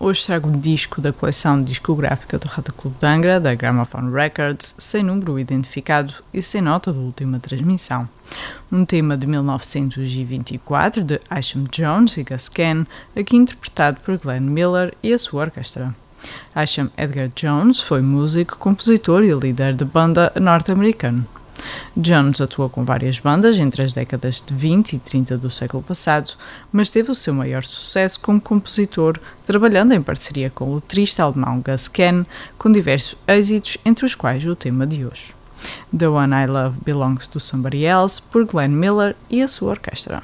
hoje trago um disco da coleção discográfica do Rádio Clube de Angra, da Gramophone Records, sem número identificado e sem nota de última transmissão. Um tema de 1924 de Isham Jones e Gus Ken, aqui interpretado por Glenn Miller e a sua orquestra. Isham Edgar Jones foi músico, compositor e líder de banda norte-americano. Jones atuou com várias bandas entre as décadas de 20 e 30 do século passado, mas teve o seu maior sucesso como compositor, trabalhando em parceria com o letrista alemão Gus Ken, com diversos êxitos, entre os quais o tema de hoje. The One I Love Belongs to Somebody Else, por Glenn Miller e a sua orquestra.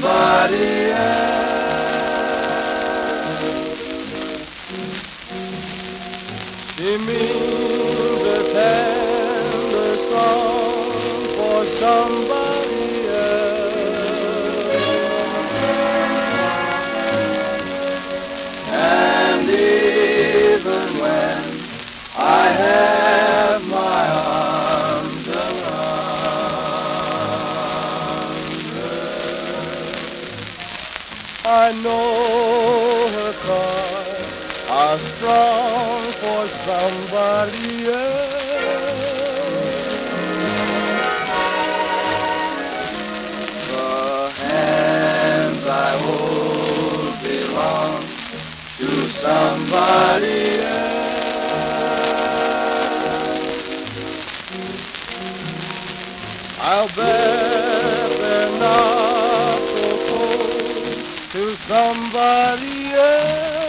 Somebody else. She means a tender song for somebody I know her cries are strong for somebody else. The hands I hold belong to somebody else. I'll bet somebody else.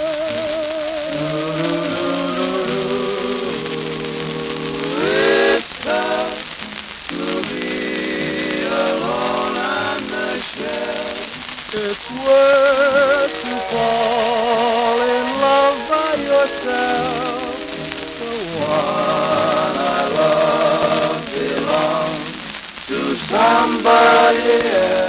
It's tough to be alone on the shelf. It's worth to fall in love by yourself. The one I love belongs to somebody else.